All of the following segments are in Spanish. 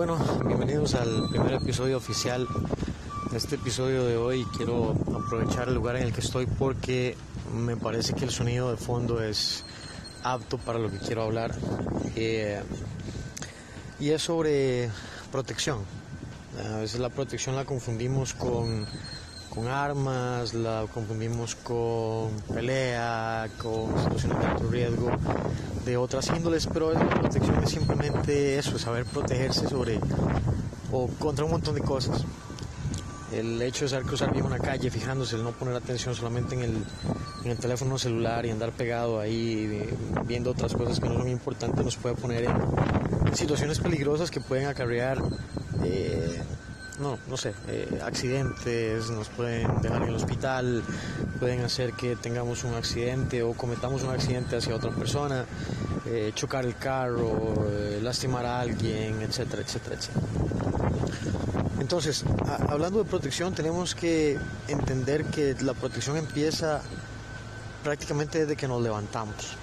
Bueno, bienvenidos al primer episodio oficial este episodio de hoy. Quiero aprovechar el lugar en el que estoy porque me parece que el sonido de fondo es apto para lo que quiero hablar. Eh, y es sobre protección. A veces la protección la confundimos con, con armas, la confundimos con pelea, con situaciones de alto riesgo de otras índoles, pero la protección es simplemente eso, saber protegerse sobre o contra un montón de cosas. El hecho de saber cruzar bien una calle, fijándose, el no poner atención solamente en el, en el teléfono celular y andar pegado ahí viendo otras cosas que no son importantes, nos puede poner en, situaciones peligrosas que pueden acarrear, eh, no, no sé, eh, accidentes, nos pueden dejar en el hospital, pueden hacer que tengamos un accidente o cometamos un accidente hacia otra persona, eh, chocar el carro, lastimar a alguien, etcétera, etcétera, etcétera. Entonces, hablando de protección, tenemos que entender que la protección empieza prácticamente desde que nos levantamos.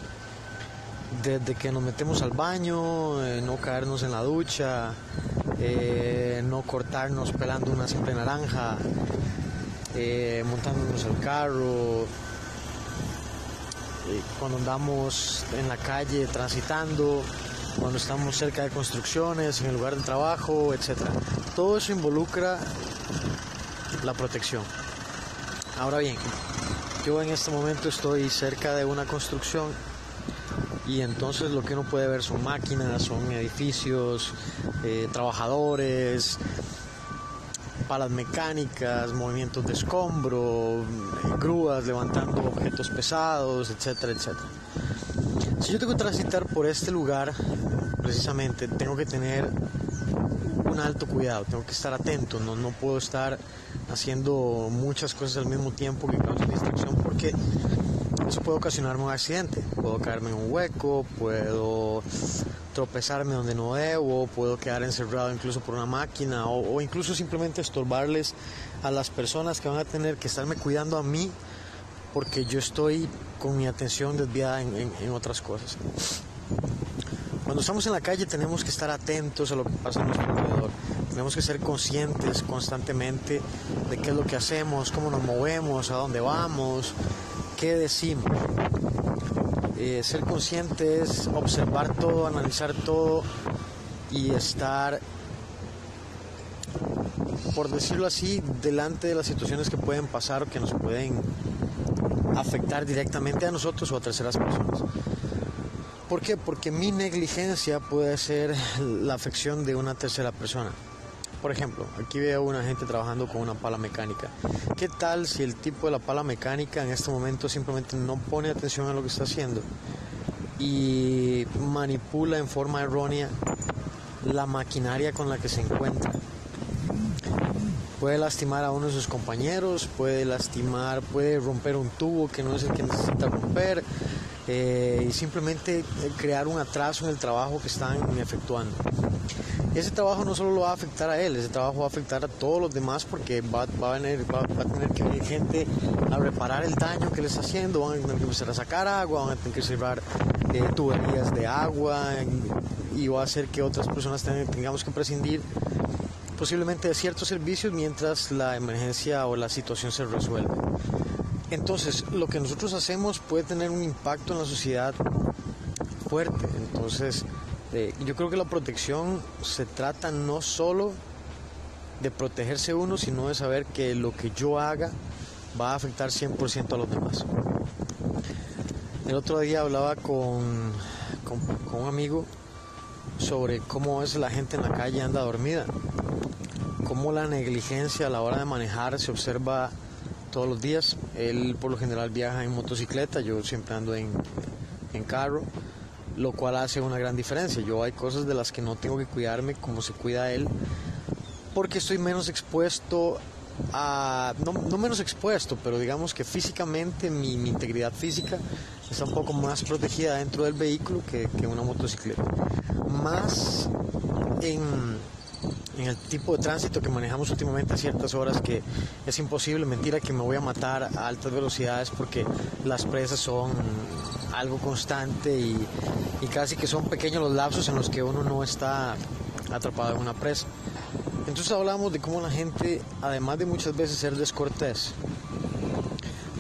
Desde que nos metemos al baño, eh, no caernos en la ducha, eh, no cortarnos pelando una simple naranja, eh, montándonos al carro, cuando andamos en la calle transitando, cuando estamos cerca de construcciones, en el lugar de trabajo, etc. Todo eso involucra la protección. Ahora bien, yo en este momento estoy cerca de una construcción y entonces lo que uno puede ver son máquinas, son edificios, eh, trabajadores, palas mecánicas, movimientos de escombro, grúas levantando objetos pesados, etcétera, etcétera. Si yo tengo que transitar por este lugar, precisamente tengo que tener un alto cuidado, tengo que estar atento, no, no puedo estar haciendo muchas cosas al mismo tiempo que causen distracción porque eso puede ocasionarme un accidente, puedo caerme en un hueco, puedo tropezarme donde no debo, puedo quedar encerrado incluso por una máquina o, incluso simplemente estorbarles a las personas que van a tener que estarme cuidando a mí porque yo estoy con mi atención desviada en, en otras cosas. Cuando estamos en la calle tenemos que estar atentos a lo que pasa a nuestro alrededor. Tenemos que ser conscientes constantemente de qué es lo que hacemos, cómo nos movemos, a dónde vamos, qué decimos. Eh, ser consciente es observar todo, analizar todo y estar, por decirlo así, delante de las situaciones que pueden pasar o que nos pueden afectar directamente a nosotros o a terceras personas. ¿Por qué? Porque mi negligencia puede ser la afección de una tercera persona. Por ejemplo, aquí veo una gente trabajando con una pala mecánica. ¿Qué tal si el tipo de la pala mecánica en este momento simplemente no pone atención a lo que está haciendo y manipula en forma errónea la maquinaria con la que se encuentra? Puede lastimar a uno de sus compañeros, puede lastimar, puede romper un tubo que no es el que necesita romper, eh, y simplemente eh, crear un atraso en el trabajo que están efectuando. Ese trabajo no solo lo va a afectar a él, ese trabajo va a afectar a todos los demás porque va, va, a, venir, va, a tener que venir gente a reparar el daño que le está haciendo, van a tener que empezar a sacar agua, van a tener que cerrar eh, tuberías de agua y, va a hacer que otras personas tengamos que prescindir posiblemente de ciertos servicios mientras la emergencia o la situación se resuelve. Entonces, lo que nosotros hacemos puede tener un impacto en la sociedad fuerte. Entonces, eh, yo creo que la protección se trata no solo de protegerse uno, sino de saber que lo que yo haga va a afectar 100% a los demás. El otro día hablaba con, con, un amigo sobre cómo es la gente en la calle anda dormida, cómo la negligencia a la hora de manejar se observa todos los días. Él por lo general viaja en motocicleta, yo siempre ando en, en carro, lo cual hace una gran diferencia. Yo hay cosas de las que no tengo que cuidarme como se cuida él, porque estoy menos expuesto a, no, no menos expuesto, pero digamos que físicamente mi, integridad física está un poco más protegida dentro del vehículo que, que una motocicleta. Más en en el tipo de tránsito que manejamos últimamente a ciertas horas que es imposible, mentira que me voy a matar a altas velocidades porque las presas son algo constante y, casi que son pequeños los lapsos en los que uno no está atrapado en una presa. Entonces hablamos de cómo la gente, además de muchas veces ser descortés,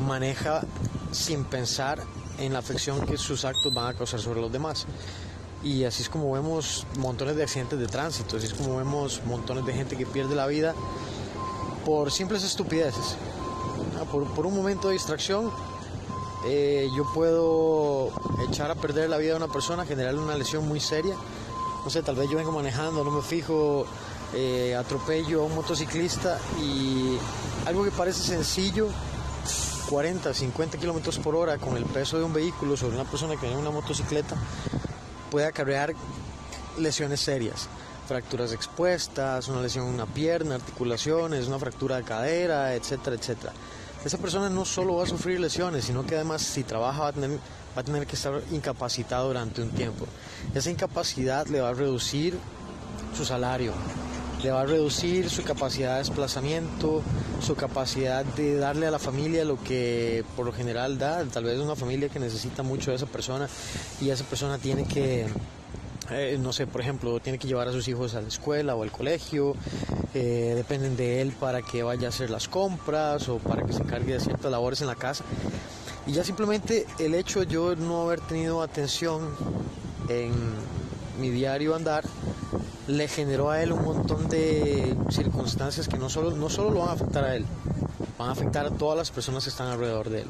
maneja sin pensar en la afección que sus actos van a causar sobre los demás. Y así es como vemos montones de accidentes de tránsito, así es como vemos montones de gente que pierde la vida por simples estupideces. Por, un momento de distracción, eh, yo puedo echar a perder la vida de una persona, generarle una lesión muy seria. No sé, tal vez yo vengo manejando, no me fijo, eh, atropello a un motociclista y algo que parece sencillo 40, 50 kilómetros por hora con el peso de un vehículo sobre una persona que viene en una motocicleta puede acarrear lesiones serias. Fracturas expuestas, una lesión en una pierna, articulaciones, una fractura de cadera, etcétera, etcétera. Esa persona no solo va a sufrir lesiones, sino que además si trabaja va a tener, a tener que estar incapacitado durante un tiempo. Esa incapacidad le va a reducir su salario, le va a reducir su capacidad de desplazamiento, su capacidad de darle a la familia lo que por lo general da, tal vez una familia que necesita mucho de esa persona y esa persona tiene que, eh, no sé, por ejemplo, tiene que llevar a sus hijos a la escuela o al colegio, eh, dependen de él para que vaya a hacer las compras o para que se encargue de ciertas labores en la casa. Y ya simplemente el hecho de yo no haber tenido atención en mi diario andar, le generó a él un montón de circunstancias que no solo, no solo lo van a afectar a él, van a afectar a todas las personas que están alrededor de él.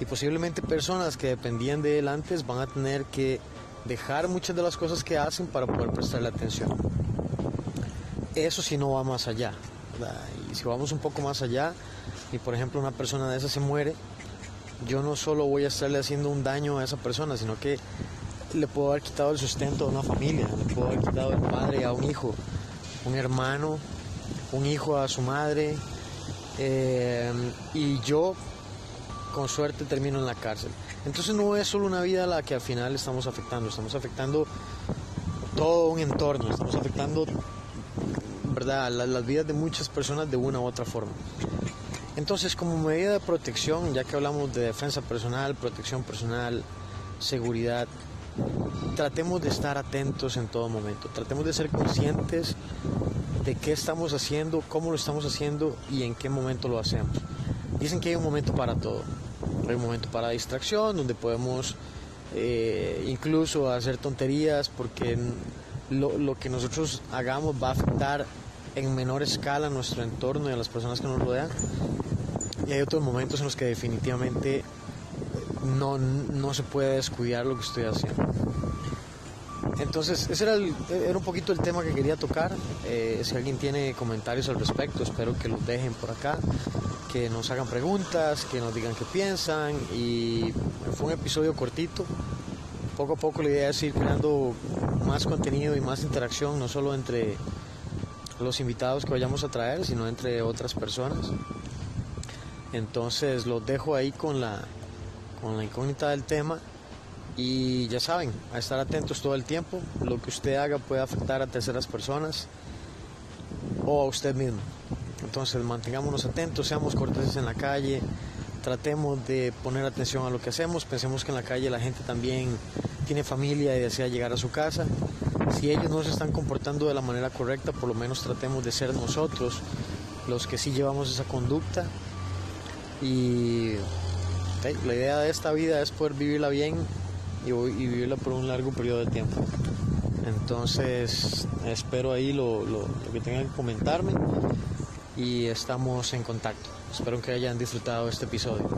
Y posiblemente personas que dependían de él antes van a tener que dejar muchas de las cosas que hacen para poder prestarle atención. Eso si no va más allá. Y si vamos un poco más allá, y por ejemplo una persona de esa se muere, yo no solo voy a estarle haciendo un daño a esa persona, sino que le puedo haber quitado el sustento a una familia, le puedo haber quitado el padre a un hijo, un hermano, un hijo a su madre, eh, y yo con suerte termino en la cárcel. Entonces no es solo una vida la que al final estamos afectando, estamos afectando todo un entorno, estamos afectando ¿verdad? las vidas de muchas personas de una u otra forma. Entonces como medida de protección, ya que hablamos de defensa personal, protección personal, seguridad, tratemos de estar atentos en todo momento, tratemos de ser conscientes de qué estamos haciendo, cómo lo estamos haciendo y en qué momento lo hacemos. Dicen que hay un momento para todo. Hay un momento para distracción, donde podemos eh, incluso hacer tonterías porque lo, lo, que nosotros hagamos va a afectar en menor escala a nuestro entorno y a las personas que nos rodean. Y hay otros momentos en los que definitivamente no, no se puede descuidar lo que estoy haciendo. Entonces, ese era, era un poquito el tema que quería tocar. Eh, si alguien tiene comentarios al respecto, espero que los dejen por acá, que nos hagan preguntas, que nos digan qué piensan. Y fue un episodio cortito. Poco a poco la idea es ir creando más contenido y más interacción, no solo entre los invitados que vayamos a traer, sino entre otras personas. Entonces los dejo ahí con la, con la incógnita del tema y ya saben, a estar atentos todo el tiempo. Lo que usted haga puede afectar a terceras personas o a usted mismo. Entonces mantengámonos atentos, seamos corteses en la calle, tratemos de poner atención a lo que hacemos, pensemos que en la calle la gente también tiene familia y desea llegar a su casa. Si ellos no se están comportando de la manera correcta, por lo menos tratemos de ser nosotros los que sí llevamos esa conducta y la idea de esta vida es poder vivirla bien y, vivirla por un largo periodo de tiempo. Entonces espero ahí lo, lo, que tengan que comentarme y estamos en contacto. Espero que hayan disfrutado este episodio.